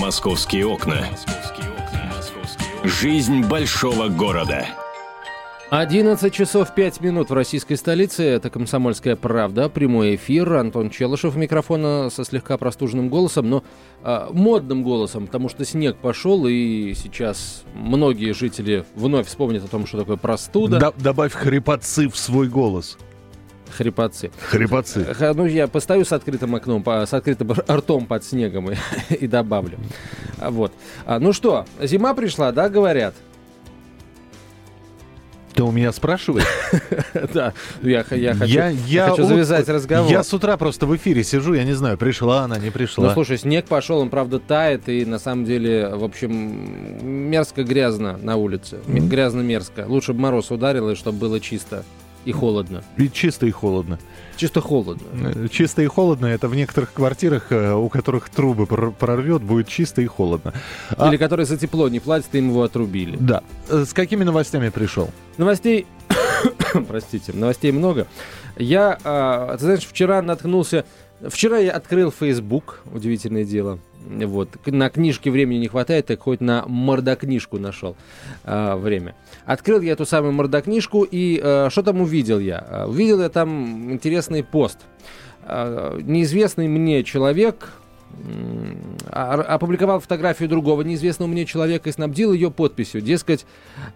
Московские окна. Жизнь большого города. 11 часов 5 минут в российской столице. Это «Комсомольская правда». Прямой эфир. Антон Челышев микрофона со слегка простуженным голосом, но э, модным голосом, потому что снег пошел, и сейчас многие жители вновь вспомнят о том, что такое простуда. Д- добавь хрипотцы в свой голос. Хрипотцы. Хрипотцы. Ну, я постою с открытым окном, с открытым ртом под снегом и, и добавлю. А, Вот. А, ну что, зима пришла, да, говорят? Ты у меня спрашиваешь? Да, я, хочу, я, я хочу вот- завязать разговор. Я с утра просто в эфире сижу, я не знаю, пришла она, не пришла. Ну, слушай, снег пошел, он, правда, тает, и на самом деле, в общем, мерзко-грязно на улице. Грязно-мерзко. Лучше бы мороз ударил, и чтобы было чисто и холодно. И чисто и холодно. Чисто холодно. Э, Чисто и холодно это в некоторых квартирах, э, у которых трубы прор- прорвет, будет чисто и холодно. А- Или который за тепло не платит, им его отрубили. Да. Э, С какими новостями пришел? Новостей, простите, новостей много. Я, а, ты знаешь, вчера наткнулся... Вчера я открыл Facebook, удивительное дело. Вот. На книжке времени не хватает, так хоть на мордокнижку нашел а, время. Открыл я эту самую мордокнижку, и а, что там увидел я? А, Увидел я там интересный пост. А, Неизвестный мне человек опубликовал фотографию другого неизвестного мне человека и снабдил ее подписью. Дескать,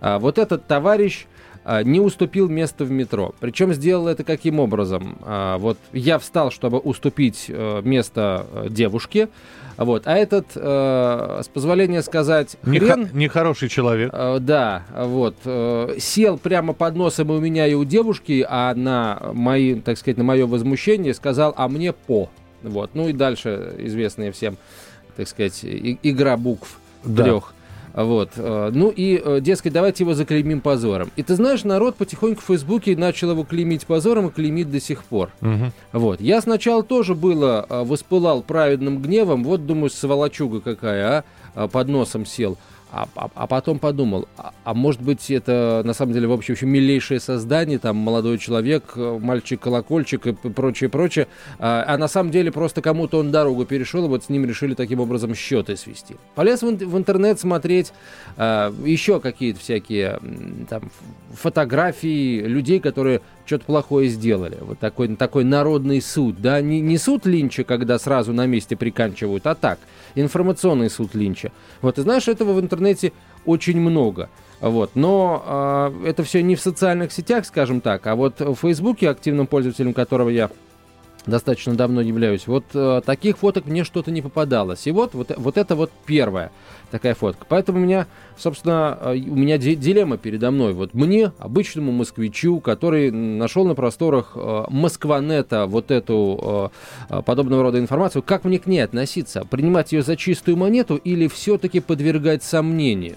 а, вот этот товарищ а, не уступил место в метро. Причем сделал это каким образом? Вот я встал, чтобы уступить э, место э, девушке, вот, а этот, э, с позволения сказать, хрен... Неха- Нехороший человек. Э, Да, вот. э, Сел прямо под носом и у меня, и у девушки, а на мои, так сказать, на мое возмущение сказал, а мне по. Вот. Ну и дальше известная всем, так сказать, и- игра букв Да. трех. Вот. э, Ну и, э, дескать, давайте его заклеймим позором. И ты знаешь, народ потихоньку в Фейсбуке начал его клеймить позором и клеймит до сих пор. Мгм. Вот. Я сначала тоже было э, воспылал праведным гневом. Вот, думаю, сволочуга какая, а, под носом сел. А, а- а потом подумал, а, а может быть это на самом деле вообще очень милейшее создание, там молодой человек, э, мальчик-колокольчик и прочее, прочее. А, а на самом деле просто кому-то он дорогу перешел, и вот с ним решили таким образом счеты свести. Полез в, в интернет смотреть а, еще какие-то всякие там фотографии людей, которые что-то плохое сделали. Вот такой, такой народный суд, да, не, не суд Линча, когда сразу на месте приканчивают, а так, информационный суд Линча. Вот, и знаешь, этого в интернете очень много. Вот. Но а, это все не в социальных сетях, скажем так, а вот в Фейсбуке, активным пользователем которого я достаточно давно являюсь, вот э, таких фоток мне что-то не попадалось. И вот, вот, вот это вот первая такая фотка. Поэтому у меня, собственно, э, у меня ди- дилемма передо мной. Вот мне, обычному москвичу, который нашел на просторах э, Москванета вот эту э, э, подобного рода информацию, как мне к ней относиться? Принимать ее за чистую монету или все-таки подвергать сомнению?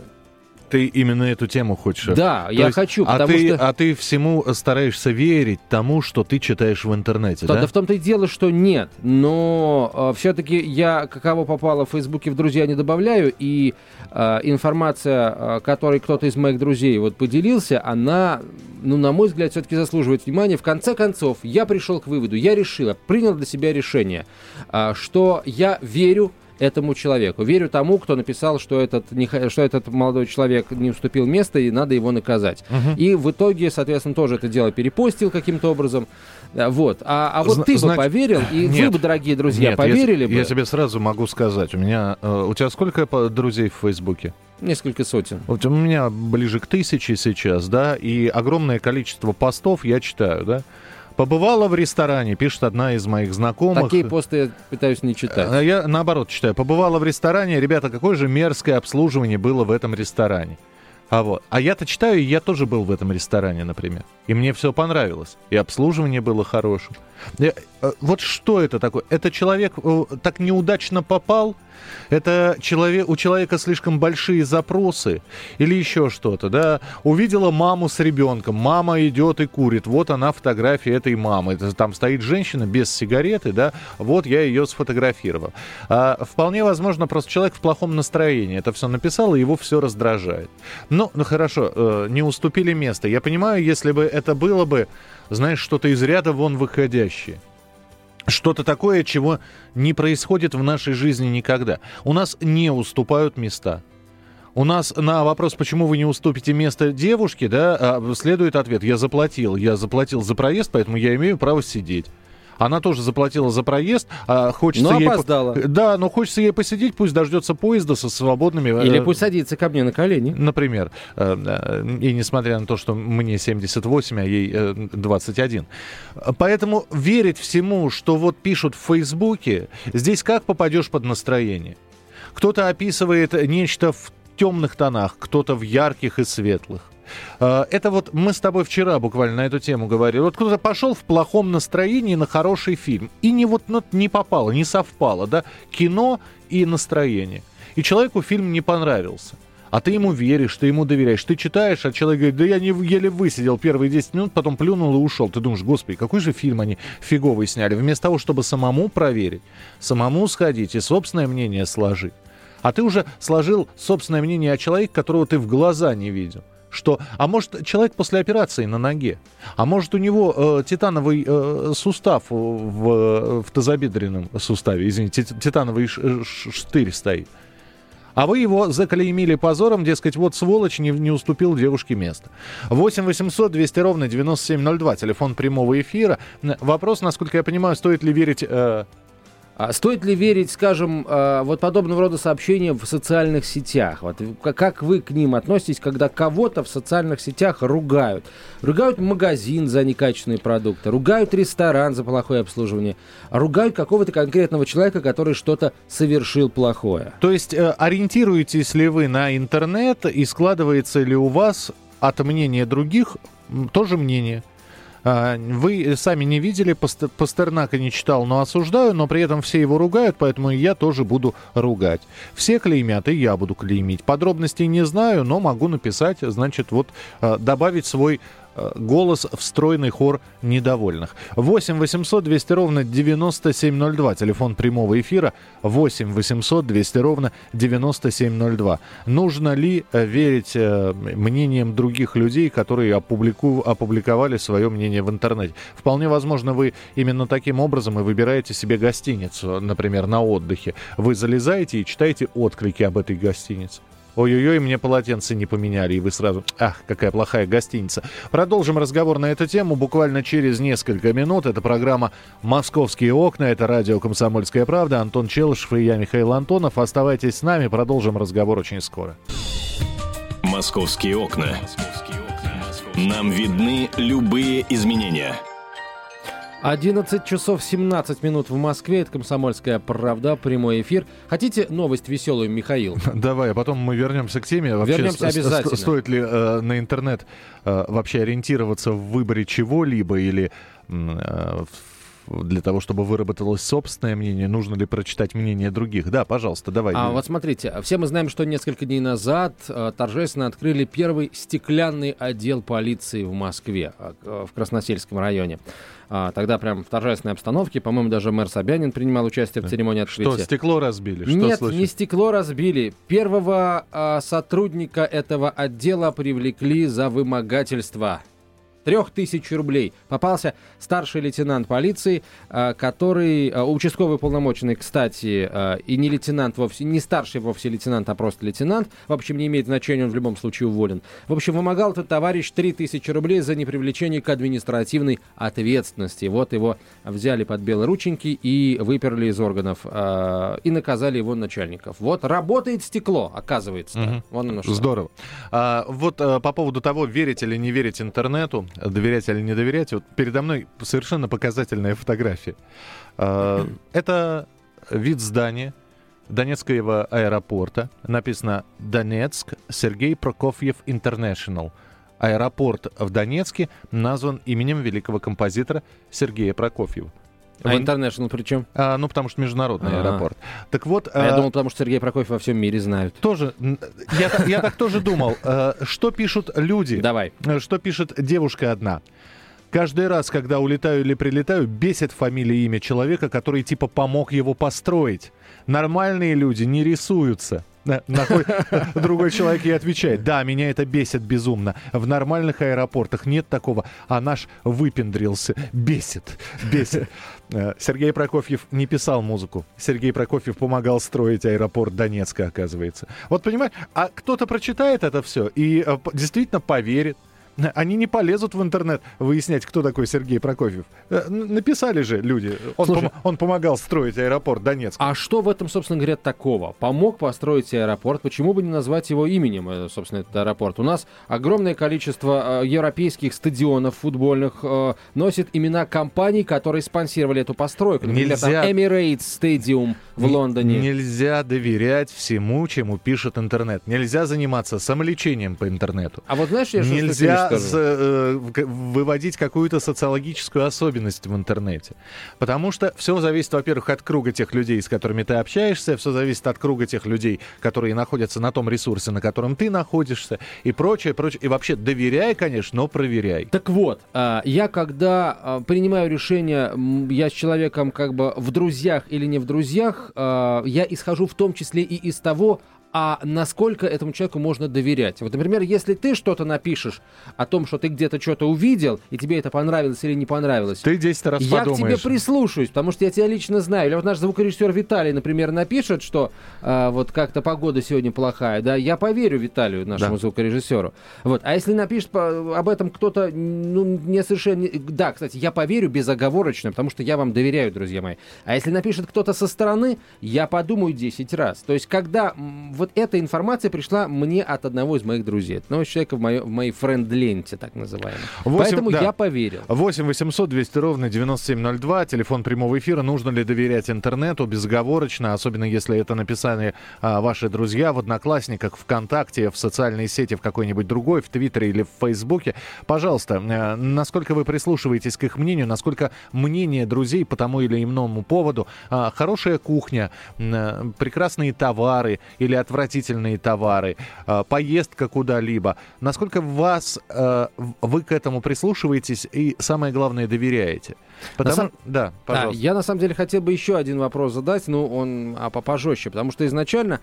Ты именно эту тему хочешь? Да, То я есть- хочу, а потому ты, что... А ты всему стараешься верить тому, что ты читаешь в интернете, Да, да? да в том-то и дело, что нет. Но все-таки я, каково попало в Фейсбуке, в друзья не добавляю. И э, информация, э, которой кто-то из моих друзей вот поделился, она, ну, на мой взгляд, все-таки заслуживает внимания. В конце концов, я пришел к выводу, я решил, принял для себя решение, э, что я верю этому человеку. Верю тому, кто написал, что этот, не что этот молодой человек не уступил место и надо его наказать. И в итоге, соответственно, тоже это дело перепостил каким-то образом. А, Вот. А, а вот Зна- ты бы значит- поверил, и вы Нет. бы, дорогие друзья, Нет, поверили я, бы? Я тебе сразу могу сказать. У меня... э, у тебя сколько друзей в Фейсбуке? Несколько сотен. Вот у меня ближе к тысяче сейчас, да, и огромное количество постов я читаю, да. Побывала в ресторане, пишет одна из моих знакомых. Такие посты я пытаюсь не читать. А Я наоборот читаю. Побывала в ресторане, ребята, какое же мерзкое обслуживание было в этом ресторане. А вот. А я-то читаю, и я тоже был в этом ресторане, например. И мне все понравилось. И обслуживание было хорошим. Я- э, вот что это такое? Это человек э, так неудачно попал? Это человек, у человека слишком большие запросы? Или еще что-то, да? Увидела маму с ребенком. Мама идет и курит. Вот она фотография этой мамы. Там стоит женщина без сигареты, да? Вот я ее сфотографировал. А, вполне возможно, просто человек в плохом настроении это все написал, и его все раздражает. Ну, ну хорошо, э, не уступили место. Я понимаю, если бы это было бы, знаешь, что-то из ряда вон выходящее. Что-то такое, чего не происходит в нашей жизни никогда. У нас не уступают места. У нас на вопрос, почему вы не уступите место девушке, да, а, следует ответ, я заплатил, я заплатил за проезд, поэтому я имею право сидеть. Она тоже заплатила за проезд, а хочется но ей... опоздала. Да, но хочется ей посидеть, пусть дождется поезда со свободными... Или э, пусть садится ко мне на колени. Например. Э, э, И несмотря на то, что мне 78, а ей э, 21. Поэтому верить всему, что вот пишут в Фейсбуке, здесь как попадешь под настроение? Кто-то описывает нечто в темных тонах, кто-то в ярких и светлых. Э, Это вот мы с тобой вчера буквально на эту тему говорили. Вот кто-то пошел в плохом настроении на хороший фильм. И не вот ну, не попало, не совпало, да, кино и настроение. И человеку фильм не понравился. А ты ему веришь, ты ему доверяешь. Ты читаешь, а человек говорит, да я не, еле высидел первые 10 минут, потом плюнул и ушел. Ты думаешь, господи, какой же фильм они фиговый сняли. Вместо того, чтобы самому проверить, самому сходить и собственное мнение сложить. А ты уже сложил собственное мнение о человеке, которого ты в глаза не видел. Что, а может, человек после операции на ноге, а может, у него э, титановый э, сустав в, в тазобедренном суставе, извините, тит- титановый ш- ш- штырь стоит. А вы его заклеймили позором, дескать, вот сволочь не, не уступил девушке место. 8 800 200 ровно 9702, телефон прямого эфира. Вопрос, насколько я понимаю, стоит ли верить... э, стоит ли верить, скажем, э, вот подобного рода сообщениям в социальных сетях? Вот как вы к ним относитесь, когда кого-то в социальных сетях ругают? Ругают магазин за некачественные продукты, ругают ресторан за плохое обслуживание, ругают какого-то конкретного человека, который что-то совершил плохое. То есть э, ориентируетесь ли вы на интернет и складывается ли у вас от мнения других тоже мнение? А, Вы сами не видели, Паст- Пастернака не читал, но осуждаю, но при этом все его ругают, поэтому я тоже буду ругать. Все клеймят, и я буду клеймить. Подробностей не знаю, но могу написать, значит, вот э, добавить свой голос в стройный хор недовольных. 8 800 200 ровно 9702, телефон прямого эфира 8 800 200 ровно 9702. Нужно ли э, верить э, мнениям других людей, которые опублику- опубликовали свое мнение в интернете? Вполне возможно, вы именно таким образом и выбираете себе гостиницу, например, на отдыхе. Вы залезаете и читаете отклики об этой гостинице. Ой-ой-ой, мне полотенце не поменяли, и вы сразу, ах, какая плохая гостиница. Продолжим разговор на эту тему буквально через несколько минут. Это программа «Московские окна», это радио «Комсомольская правда». Антон Челышев и я, Михаил Антонов. Оставайтесь с нами, продолжим разговор очень скоро. «Московские окна». Нам видны любые изменения. 11 часов 17 минут в Москве. Это «Комсомольская правда», прямой эфир. Хотите новость веселую, Михаил? Давай, а потом мы вернемся к теме. Вообще, Вернемся обязательно. Стоит ли э, на интернет э, вообще ориентироваться в выборе чего-либо или э, в- для того, чтобы выработалось собственное мнение, нужно ли прочитать мнение других? Да, пожалуйста, давай. А вот смотрите, все мы знаем, что несколько дней назад э, торжественно открыли первый стеклянный отдел полиции в Москве, э, в Красносельском районе. А, тогда прям в торжественной обстановке, по-моему, даже мэр Собянин принимал участие в церемонии открытия. Что, стекло разбили? Что Нет, случилось? не стекло разбили. Первого а, сотрудника этого отдела привлекли за вымогательство. Трех тысяч рублей. Попался старший лейтенант полиции, а, который, а, участковый полномоченный, кстати, а, и не лейтенант вовсе, не старший вовсе лейтенант, а просто лейтенант. В общем, не имеет значения, он в любом случае уволен. В общем, вымогал этот товарищ 3000 рублей за непривлечение к административной ответственности. Вот его взяли под белые рученьки и выперли из органов. и наказали его начальников. Вот работает стекло, оказывается. Мгм. Вон оно что. Здорово. А, вот а, по поводу того, верить или не верить интернету, доверять или не доверять, вот передо мной совершенно показательная фотография. А, это вид здания Донецкого аэропорта. Написано «Донецк, Сергей Прокофьев Интернешнл». Аэропорт в Донецке назван именем великого композитора Сергея Прокофьева. А В- International причем? а, ну, потому что международный А. аэропорт. Так вот, А я а, думал, потому что Сергей Прокофьев во всем мире знают. тоже, я, так- я так тоже думал. Э, Что пишут люди? Давай. Э, Что пишет девушка одна? каждый раз, когда улетаю или прилетаю, бесит фамилия и имя человека, который типа помог его построить. Нормальные люди не рисуются. Другой человек ей отвечает, да, меня это бесит безумно. В нормальных аэропортах нет такого, а наш выпендрился. Бесит, бесит. Э, Сергей Прокофьев не писал музыку. Сергей Прокофьев помогал строить аэропорт Донецка, оказывается. Вот понимаешь, а кто-то прочитает это все и э, действительно поверит. Они не полезут в интернет выяснять, кто такой Сергей Прокофьев. Э, написали же люди. Он, Слушай, пом- он помогал строить аэропорт Донецк. А что в этом, собственно говоря, такого? Помог построить аэропорт. Почему бы не назвать его именем, э, собственно, этот аэропорт? У нас огромное количество э, европейских стадионов футбольных э, носит имена компаний, которые спонсировали эту постройку. Например, Нельзя... там Emirates Stadium в Лондоне. Нельзя доверять всему, чему пишет интернет. Нельзя заниматься самолечением по интернету. А вот знаешь, я Нельзя с, э, выводить какую-то социологическую особенность в интернете. Потому что все зависит, во-первых, от круга тех людей, с которыми ты общаешься, все зависит от круга тех людей, которые находятся на том ресурсе, на котором ты находишься, и прочее, прочее. И вообще доверяй, конечно, но проверяй. Так вот, а, я когда а, принимаю решение, я с человеком как бы в друзьях или не в друзьях, а, я исхожу в том числе и из того, а насколько этому человеку можно доверять. Вот, например, если ты что-то напишешь о том, что ты где-то что-то увидел, и тебе это понравилось или не понравилось, ты 10 раз я подумаешь. к тебе прислушаюсь, потому что я тебя лично знаю. Или вот наш звукорежиссер Виталий, например, напишет, что э, вот как-то погода сегодня плохая, да, я поверю Виталию, нашему да. звукорежиссеру. Вот. А если напишет по, об этом кто-то, ну, не совершенно... Да, кстати, я поверю безоговорочно, потому что я вам доверяю, друзья мои. А если напишет кто-то со стороны, я подумаю 10 раз. То есть, когда вот эта информация пришла мне от одного из моих друзей. Одного человека в, моей, в моей френд-ленте, так называемой. 8, Поэтому да. я поверил. 8 800 200 ровно 9702, телефон прямого эфира. Нужно ли доверять интернету безоговорочно, особенно если это написали а, ваши друзья в Одноклассниках, ВКонтакте, в социальной сети, в какой-нибудь другой, в Твиттере или в Фейсбуке. Пожалуйста, а, насколько вы прислушиваетесь к их мнению, насколько мнение друзей по тому или иному поводу, а, хорошая кухня, а, прекрасные товары или отвратительные товары, э, поездка куда-либо. Насколько вас, э, вы к этому прислушиваетесь и, самое главное, доверяете? Потому... Сам... Да, пожалуйста. Да, я на самом деле хотел бы еще один вопрос задать, но он а, пожестче, потому что изначально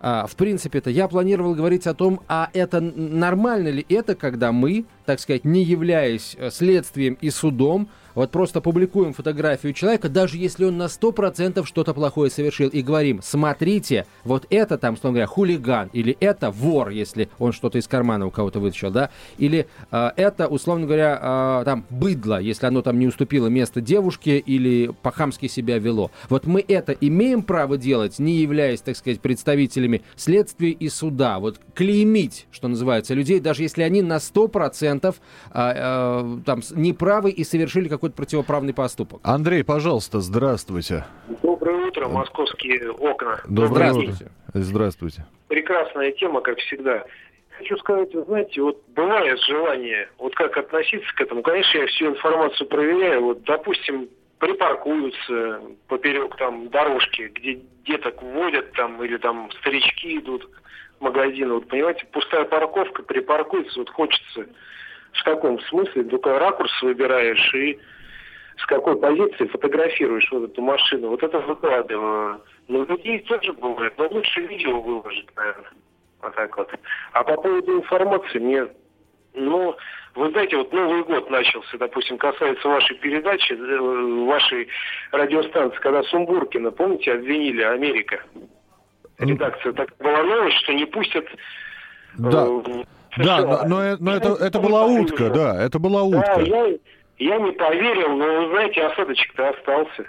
а, в принципе-то я планировал говорить о том, а это нормально ли это, когда мы, так сказать, не являясь э, следствием и судом, вот просто публикуем фотографию человека, даже если он на 100% что-то плохое совершил, и говорим, смотрите, вот это там, условно говоря, хулиган, или это вор, если он что-то из кармана у кого-то вытащил, да, или э, это, условно говоря, э, там, быдло, если оно там не уступило место девушке или по-хамски себя вело. Вот мы это имеем право делать, не являясь, так сказать, представителями следствия и суда. Вот клеймить, что называется, людей, даже если они на 100% э, э, там, неправы и совершили какой какой-то противоправный поступок. Андрей, пожалуйста, здравствуйте. Доброе утро, московские окна. Доброе утро. Здравствуйте. Прекрасная тема, как всегда. Хочу сказать, вы знаете, вот бывает желание, вот как относиться к этому. Конечно, я всю информацию проверяю. Вот, допустим, припаркуются поперек там дорожки, где деток вводят там, или там старички идут в магазин. Вот, понимаете, пустая парковка, припаркуется, вот хочется в таком смысле, только ракурс выбираешь и с какой позиции фотографируешь вот эту машину. Вот это выкладываю. Но людей тоже бывает, но лучше видео выложить, наверное. Вот так вот. А по поводу информации, мне, ну, вы знаете, вот Новый год начался, допустим, касается вашей передачи, э, вашей радиостанции, когда Сумбуркина, помните, обвинили Америка. Редакция так была новость, что не пустят да. Э, да, но, но, но это, это была утка, да, это была утка. Да, я, я не поверил, но, вы знаете, осадочек-то остался.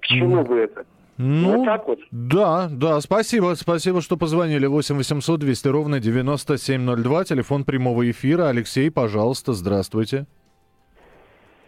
К чему бы это? Ну, вот так вот. Да, да, спасибо, спасибо, что позвонили. 8 800 200 ровно 9702, телефон прямого эфира. Алексей, пожалуйста, здравствуйте.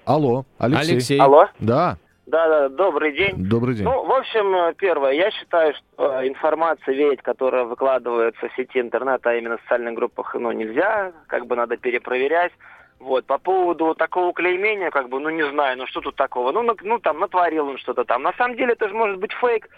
Алло, Алексей. Алексей. Алло. Да. Да, да, добрый день. Добрый день. Ну, в общем, первое, я считаю, что информация ведь, которая выкладывается в сети интернета, а именно в социальных группах, ну, нельзя, как бы надо перепроверять. Вот, по поводу такого клеймения, как бы, ну, не знаю, ну, что тут такого? Ну, ну там, натворил он что-то там. На самом деле, это же может быть фейк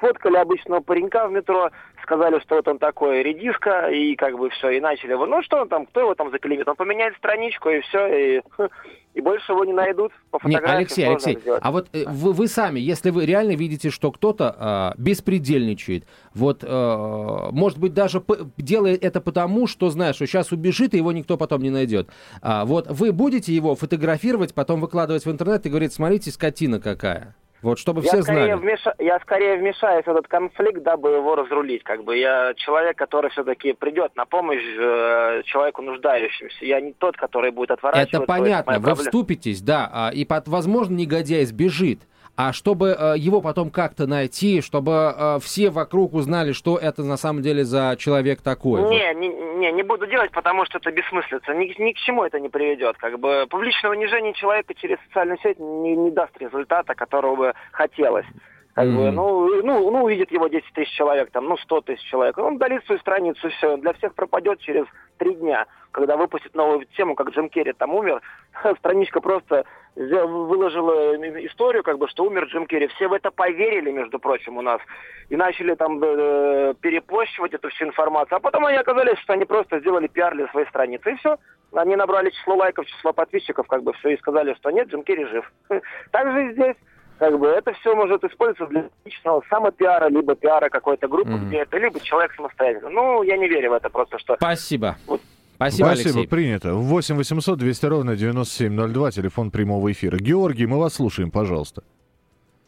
сфоткали обычного паренька в метро, сказали, что вот он такой редиска, и как бы все, и начали его, ну что он там, кто его там заклеймит, он поменяет страничку, и все, и, и больше его не найдут по фотографии. Нет, Алексей, Алексей, а вот э, вы, вы сами, если вы реально видите, что кто-то э, беспредельничает, вот, э, может быть, даже делает это потому, что, знаешь, что сейчас убежит, и его никто потом не найдет. А, вот вы будете его фотографировать, потом выкладывать в интернет и говорить, смотрите, скотина какая. Вот, чтобы я все знали. Вмеша... Я скорее вмешаюсь в этот конфликт, дабы его разрулить. Как бы я человек, который все-таки придет на помощь э, человеку нуждающемуся. Я не тот, который будет отворачиваться. Это понятно. Вы вступитесь, да, а, и, под, возможно, негодяй сбежит а чтобы э, его потом как-то найти, чтобы э, все вокруг узнали, что это на самом деле за человек такой. Не, не, не, не буду делать, потому что это бессмыслица. Ни, ни к чему это не приведет. Как бы публичное унижение человека через социальную сеть не, не даст результата, которого бы хотелось. Как бы, ну, ну, ну, увидит его 10 тысяч человек, там, ну, 100 тысяч человек. Он удалит свою страницу, все. Для всех пропадет через три дня, когда выпустит новую тему, как Джим Керри там умер. Страничка просто выложила историю, как бы, что умер Джим Керри. Все в это поверили, между прочим, у нас. И начали там э, перепощивать эту всю информацию. А потом они оказались, что они просто сделали пиар для своей страницы. И все. Они набрали число лайков, число подписчиков, как бы все, и сказали, что нет, Джим Керри жив. Так же и здесь. Как бы это все может использоваться для личного самопиара, либо пиара какой-то группы mm-hmm. где-то, либо человек самостоятельно. Ну, я не верю в это просто, что... Спасибо. Вот Спасибо, Спасибо, Алексей. принято. 8 800 200 ровно 9702, телефон прямого эфира. Георгий, мы вас слушаем, пожалуйста.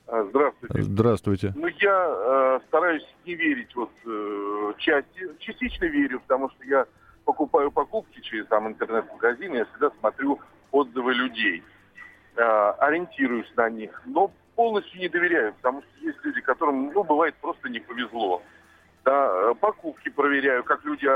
А, здравствуйте. Здравствуйте. Ну, я э, стараюсь не верить вот э, части, частично верю, потому что я покупаю покупки через там интернет-магазин, я всегда смотрю отзывы людей, э, ориентируюсь на них, но полностью не доверяю, потому что есть люди, которым, ну, бывает, просто не повезло. Да, э, покупки проверяю, как люди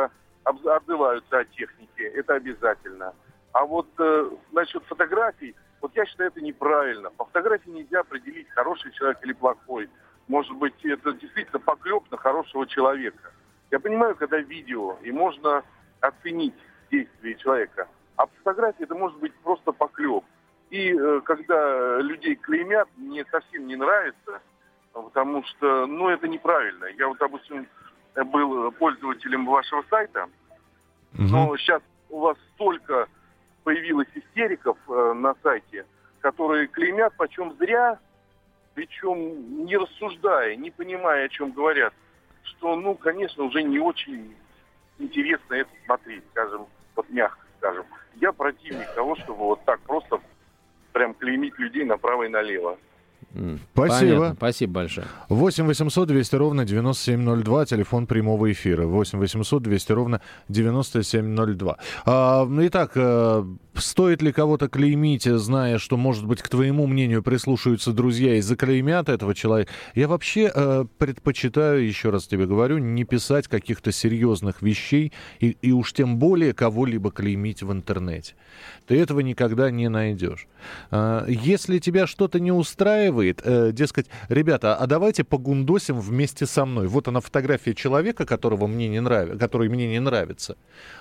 отзываются о технике, это обязательно. А вот э, насчет фотографий, вот я считаю, это неправильно. По фотографии нельзя определить, хороший человек или плохой. Может быть, это действительно поклеп на хорошего человека. Я понимаю, когда видео, и можно оценить действие человека. А по фотографии это может быть просто поклеп. И э, когда людей клеймят, мне совсем не нравится, потому что, ну, это неправильно. Я вот, допустим, был пользователем вашего сайта, угу. но сейчас у вас столько появилось истериков э, на сайте, которые клеймят почем зря, причем не рассуждая, не понимая, о чем говорят, что, ну, конечно, уже не очень интересно это смотреть, скажем, вот мягко скажем. Я противник того, чтобы вот так просто прям клеймить людей направо и налево. Спасибо. Понятно. Спасибо большое. 8 800 200 ровно 9702, телефон прямого эфира. 8 800 200 ровно 9702. А, итак, э, стоит ли кого-то клеймить, зная, что, может быть, к твоему мнению прислушаются друзья и заклеймят этого человека? Я вообще э, предпочитаю, еще раз тебе говорю, не писать каких-то серьезных вещей и, и уж тем более кого-либо клеймить в интернете. Ты этого никогда не найдешь. А, если тебя что-то не устраивает, делает, э, дескать, ребята, а давайте погундосим вместе со мной. Вот она фотография человека, которого мне не нравится, который мне не нравится.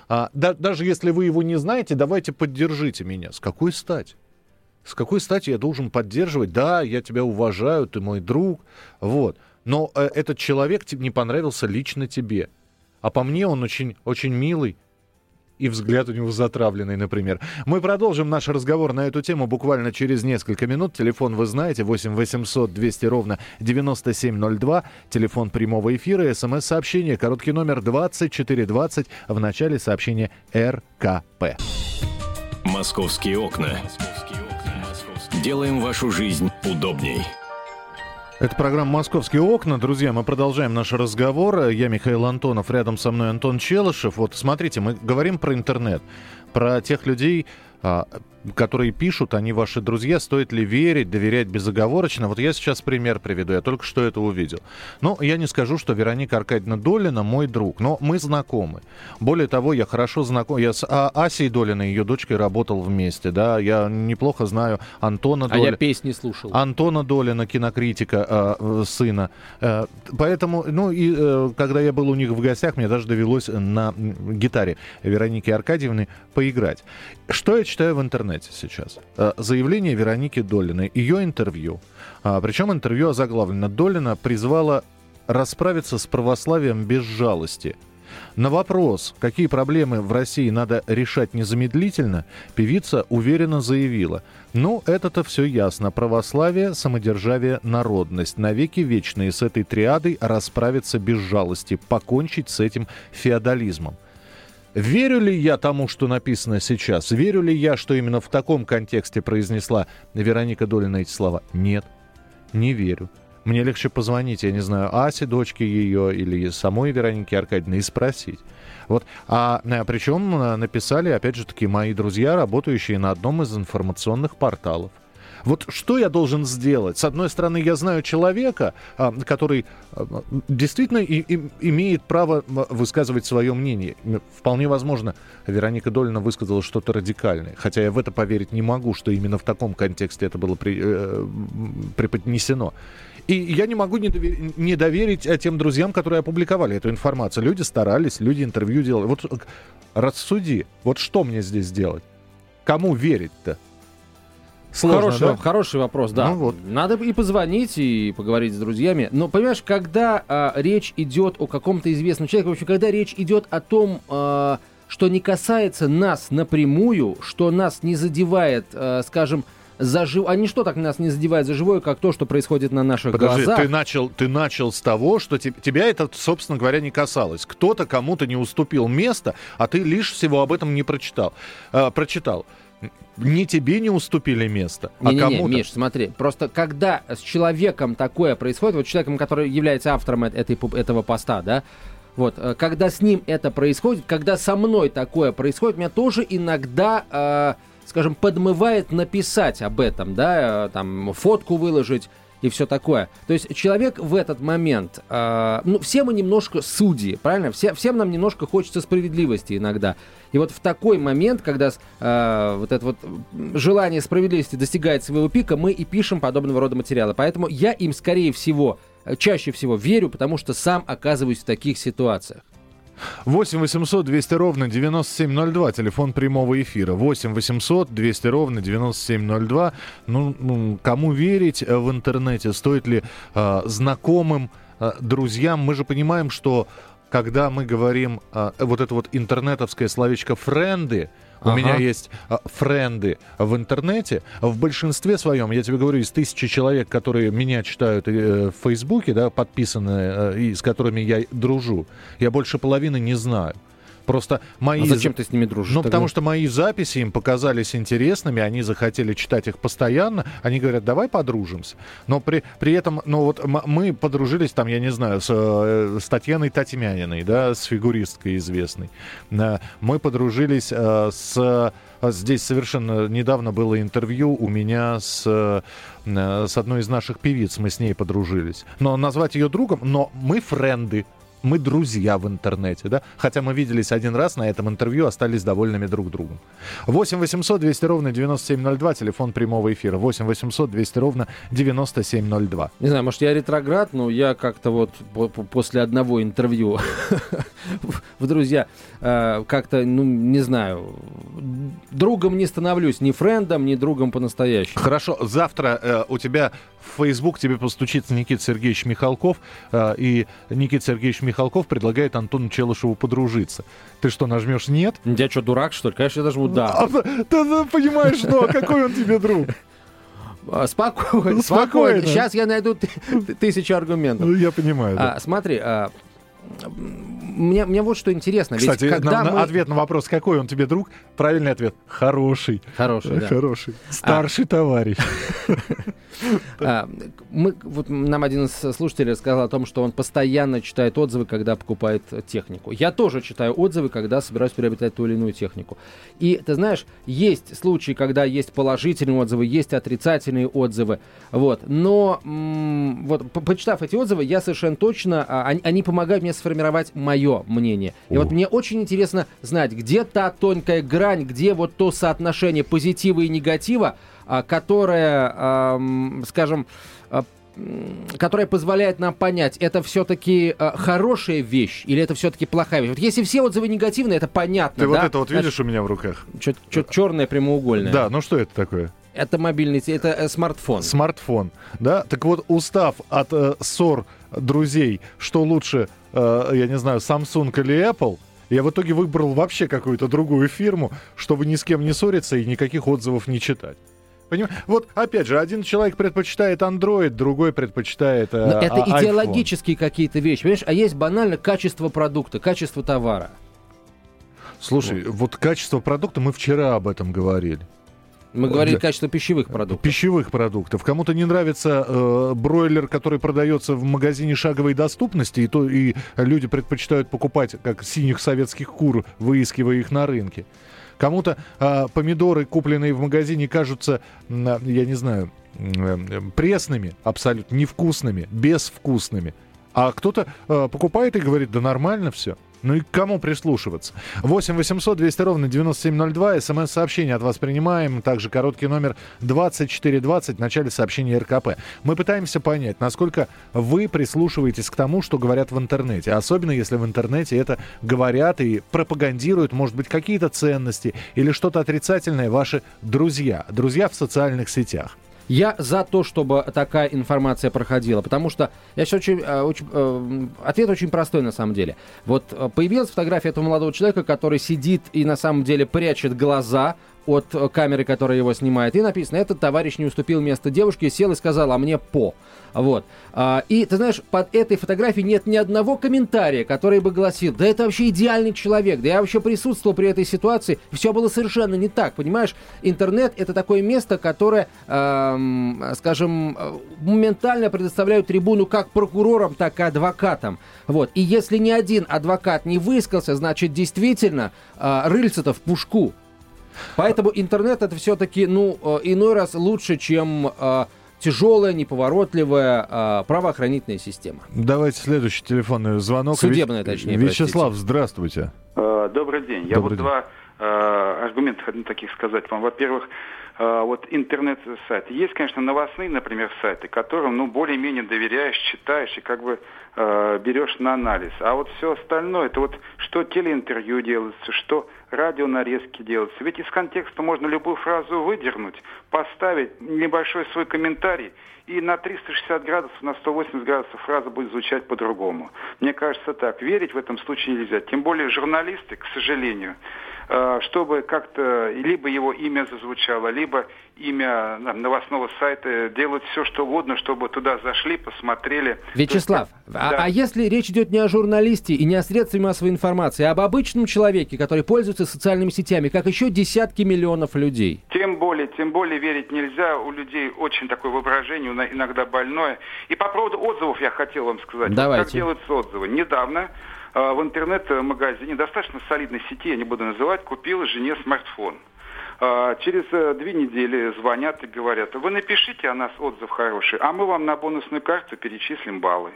А, да, даже если вы его не знаете, давайте поддержите меня. С какой стати? С какой стати я должен поддерживать? Да, я тебя уважаю, ты мой друг, вот. Но э, этот человек не понравился лично тебе. А по мне он очень, очень милый, и взгляд у него затравленный, например. Мы продолжим наш разговор на эту тему буквально через несколько минут. Телефон вы знаете, 8 800 200 ровно 9702. Телефон прямого эфира, смс-сообщение, короткий номер 2420, в начале сообщения РКП. «Московские окна». Делаем вашу жизнь удобней. Это программа «Московские окна». Друзья, мы продолжаем наш разговор. Я Михаил Антонов, рядом со мной Антон Челышев. Вот смотрите, мы говорим про интернет, про тех людей, а, которые пишут, они ваши друзья, стоит ли верить, доверять безоговорочно. Вот я сейчас пример приведу, я только что это увидел. Но я не скажу, что Вероника Аркадьевна Долина мой друг, но мы знакомы. Более того, я хорошо знаком, я с а, Асей Долиной, ее дочкой, работал вместе, да, я неплохо знаю Антона Долина. А я песни слушал. Антона Долина, кинокритика, э, сына. Э, поэтому, ну и э, когда я был у них в гостях, мне даже довелось на гитаре Вероники Аркадьевны поиграть. Что я читаю в интернете сейчас? Э, заявление Вероники Долиной, ее интервью. А, Причем интервью озаглавлено. Долина призвала расправиться с православием без жалости. На вопрос, какие проблемы в России надо решать незамедлительно, певица уверенно заявила, ну, это-то все ясно. Православие, самодержавие, народность. Навеки вечные с этой триадой расправиться без жалости, покончить с этим феодализмом. Верю ли я тому, что написано сейчас? Верю ли я, что именно в таком контексте произнесла Вероника Долина эти слова? Нет, не верю. Мне легче позвонить, я не знаю, Асе, дочке ее, или самой Веронике Аркадьевне и спросить. Вот. А, а причем написали, опять же таки, мои друзья, работающие на одном из информационных порталов. Вот что я должен сделать? С одной стороны, я знаю человека, а, который а, действительно и, и, имеет право высказывать свое мнение. Вполне возможно, Вероника Долина высказала что-то радикальное. Хотя я в это поверить не могу, что именно в таком контексте это было при, э, преподнесено. И я не могу не доверить, не доверить э, тем друзьям, которые опубликовали эту информацию. Люди старались, люди интервью делали. Вот э, рассуди, вот что мне здесь делать? Кому верить-то? Сложно, хороший, да? хороший вопрос, да. Ну, вот. Надо и позвонить, и поговорить с друзьями. Но, понимаешь, когда а, речь идет о каком-то известном человеке, в общем, когда речь идет о том, а, что не касается нас напрямую, что нас не задевает, а, скажем, за жив... Они что так нас не задевают за живое, как то, что происходит на наших Подожди, глазах? Ты начал, ты начал с того, что te... тебя это, собственно говоря, не касалось. Кто-то кому-то не уступил место, а ты лишь всего об этом не прочитал. Э, прочитал. Не тебе не уступили место, не, а не, кому-то. Миш, смотри, просто когда с человеком такое происходит, вот человеком, который является автором этой, этого поста, да, вот, э, когда с ним это происходит, когда со мной такое происходит, меня тоже иногда э, скажем, подмывает написать об этом, да, э, там, фотку выложить и все такое. То есть человек в этот момент, э, ну, все мы немножко судьи, правильно? Все, всем нам немножко хочется справедливости иногда. И вот в такой момент, когда э, вот это вот желание справедливости достигает своего пика, мы и пишем подобного рода материалы. Поэтому я им, скорее всего, э, чаще всего верю, потому что сам оказываюсь в таких ситуациях. 8 800 200 ровно 9702, телефон прямого эфира. 8 800 200 ровно 9702. Ну, ну, кому верить э, в интернете? Стоит ли э, знакомым, э, друзьям? Мы же понимаем, что когда мы говорим э, вот это вот интернетовское словечко «френды», у ага. меня есть а, френды в интернете. В большинстве своем, я тебе говорю, из тысячи человек, которые меня читают э, в Фейсбуке, да, подписанные, э, и с которыми я дружу, я больше половины не знаю. Просто мои... А зачем ты с ними дружишь? Ну, тогда? потому что мои записи им показались интересными, они захотели читать их постоянно. Они говорят, давай подружимся. Но при, при этом, ну вот мы подружились там, я не знаю, с, э, с Татьяной Татьмяниной, да, с фигуристкой известной. Мы подружились э, с... Здесь совершенно недавно было интервью у меня с, э, с одной из наших певиц. Мы с ней подружились. Но назвать ее другом, но мы френды мы друзья в интернете, да? Хотя мы виделись один раз на этом интервью, остались довольными друг другом. 8 800 200 ровно 9702, телефон прямого эфира. 8 800 200 ровно 9702. Не знаю, может, я ретроград, но я как-то вот после одного интервью в друзья э, как-то, ну, не знаю, другом не становлюсь, ни френдом, ни другом по-настоящему. Хорошо, завтра э, у тебя в Facebook тебе постучится Никита Сергеевич Михалков, э, и Никита Сергеевич Михалков предлагает Антону Челышеву подружиться. Ты что, нажмешь «нет»? Я что, дурак, что ли? Конечно, я нажму «да». А, ты, ты понимаешь, что? А какой он тебе друг? А, спокойно, спокойно. Сейчас я найду тысячу аргументов. Ну, я понимаю. Да. А, смотри, а, мне, мне вот что интересно. Кстати, Ведь когда на, мы... ответ на вопрос, какой он тебе друг, правильный ответ – хороший. Хороший, да. Хороший. Старший а... товарищ. А, мы, вот нам один из слушателей рассказал о том, что он постоянно читает отзывы, когда покупает технику. Я тоже читаю отзывы, когда собираюсь приобретать ту или иную технику. И ты знаешь, есть случаи, когда есть положительные отзывы, есть отрицательные отзывы. Вот. Но вот, по почитав эти отзывы, я совершенно точно, а, они помогают мне сформировать мое мнение. И О. вот мне очень интересно знать, где та тонкая грань, где вот то соотношение позитива и негатива, а, которое, скажем, а, которая позволяет нам понять, это все-таки э, хорошая вещь или это все-таки плохая вещь. Вот если все отзывы негативные, это понятно. Ты да? вот это вот видишь Значит, у меня в руках? Что-то черное прямоугольное. Да, ну что это такое? Это мобильный, это э, смартфон. Смартфон, да? Так вот, устав от э, ссор друзей, что лучше, э, я не знаю, Samsung или Apple, я в итоге выбрал вообще какую-то другую фирму, чтобы ни с кем не ссориться и никаких отзывов не читать. Поним? Вот, опять же, один человек предпочитает Android, другой предпочитает э, Но это а- идеологические какие-то вещи, понимаешь? А есть банально качество продукта, качество товара. Слушай, вот качество продукта, мы вчера об этом говорили. Мы говорили качество пищевых продуктов. Пищевых продуктов. Кому-то не нравится э, бройлер, который продается в магазине шаговой доступности, и, то, и люди предпочитают покупать как синих советских кур, выискивая их на рынке. Кому-то э, помидоры, купленные в магазине, кажутся, э, я не знаю, э, пресными, абсолютно невкусными, безвкусными. А кто-то э, покупает и говорит, да нормально все. Ну и к кому прислушиваться? 8 800 200 ровно 9702. СМС-сообщение от вас принимаем. Также короткий номер 2420 в начале сообщения РКП. Мы пытаемся понять, насколько вы прислушиваетесь к тому, что говорят в интернете. Особенно если в интернете это говорят и пропагандируют, может быть, какие-то ценности или что-то отрицательное ваши друзья. Друзья в социальных сетях. Я за то, чтобы такая информация проходила, потому что я сейчас очень, э, очень э, ответ очень простой на самом деле. Вот э, появилась фотография этого молодого человека, который сидит и на самом деле прячет глаза от камеры, которая его снимает, и написано, этот товарищ не уступил место девушке, сел и сказал, а мне по. Вот. А, и ты знаешь, под этой фотографией нет ни одного комментария, который бы гласил, да это вообще идеальный человек, да я вообще присутствовал при этой ситуации, все было совершенно не так, понимаешь? Интернет это такое место, которое, эм, скажем, моментально предоставляют трибуну как прокурорам, так и адвокатам. Вот. И если ни один адвокат не высказался, значит действительно э, рыльца-то в пушку. Поэтому интернет это все-таки, ну, э, иной раз лучше, чем э, тяжелая, неповоротливая э, правоохранительная система. Давайте следующий телефонный звонок. Судебная, точнее. Вячеслав, простите. здравствуйте. Добрый день. Я Добрый вот день. два э, аргумента хочу таких сказать вам. Во-первых, э, вот интернет-сайты. Есть, конечно, новостные, например, сайты, которым, ну, более-менее доверяешь, читаешь и как бы э, берешь на анализ. А вот все остальное, это вот что телеинтервью делается, что радионарезки делаются. Ведь из контекста можно любую фразу выдернуть, поставить небольшой свой комментарий, и на 360 градусов, на 180 градусов фраза будет звучать по-другому. Мне кажется так. Верить в этом случае нельзя. Тем более журналисты, к сожалению, чтобы как-то либо его имя зазвучало, либо имя э, новостного сайта делают все, что угодно, чтобы туда зашли, посмотрели. Вячеслав, То есть, а, да. а если речь идет не о журналисте и не о средстве массовой информации, а об обычном человеке, который пользуется социальными сетями, как еще десятки миллионов людей? Тем более, тем более верить нельзя. У людей очень такое воображение, иногда больное. И по поводу отзывов я хотел вам сказать. Давайте. как делаются отзывы. Недавно э, в интернет-магазине, достаточно солидной сети, я не буду называть, купил жене смартфон. Э, Через э, две недели звонят и говорят, вы напишите о нас отзыв хороший, а мы вам на бонусную карту перечислим баллы.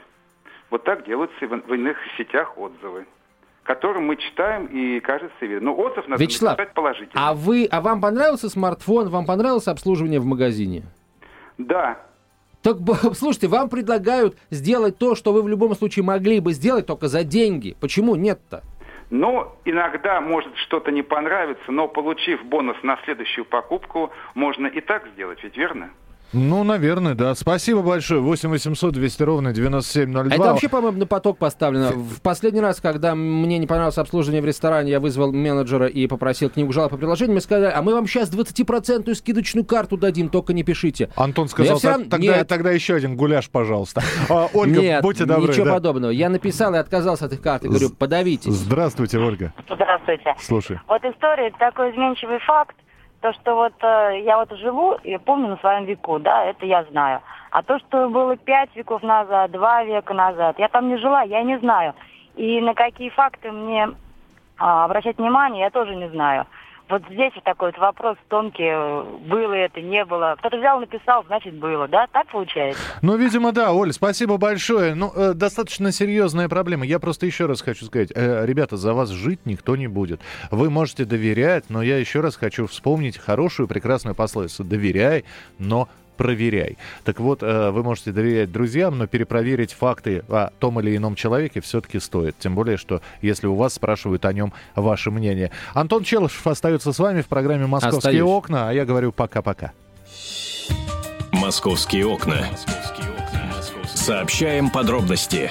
Вот так делаются в иных сетях отзывы, которые мы читаем и, кажется, верим. Но отзыв надо Вячеслав, написать положительный. А вы, а вам понравился смартфон, вам понравилось обслуживание в магазине? Да, Так, слушайте, вам предлагают сделать то, что вы в любом случае могли бы сделать, только за деньги. Почему нет-то? Ну, иногда может что-то не понравиться, но получив бонус на следующую покупку, можно и так сделать, ведь верно? Ну, наверное, да. Спасибо большое. 8 800 200 ровно 9702. Это вообще, по-моему, на поток поставлено. В последний раз, когда мне не понравилось обслуживание в ресторане, я вызвал менеджера и попросил книгу жалоб по приложению, мне сказали, а мы вам сейчас 20% скидочную карту дадим, только не пишите. Антон сказал, я всё «Так- равно- тогда, Нет. тогда еще один гуляш, пожалуйста. А, Ольга, Нет, будьте добры. ничего да. подобного. Я написал и отказался от их карты. Говорю, подавитесь. Здравствуйте, Ольга. Здравствуйте. Слушай. Вот история, такой изменчивый факт, то, что вот э, я вот живу, я помню на своем веку, да, это я знаю. А то, что было пять веков назад, два века назад, я там не жила, я не знаю. И на какие факты мне а, обращать внимание, я тоже не знаю. Вот здесь вот такой вот вопрос тонкий, э, было это, не было. Кто-то взял, написал, значит было, да? Так получается? Ну, видимо, да, Оль, спасибо большое. Ну, э, достаточно серьезная проблема. Я просто еще раз хочу сказать, э, ребята, за вас жить никто не будет. Вы можете доверять, но я еще раз хочу вспомнить хорошую, прекрасную пословицу. Доверяй, но проверяй. Так вот, э, вы можете доверять друзьям, но перепроверить факты о том или ином человеке все-таки стоит. Тем более, что если у вас спрашивают о нем ваше мнение. Антон Челышев остается с вами в программе «Московские Остаюсь. окна», а я говорю пока-пока. «Московские окна». Сообщаем подробности.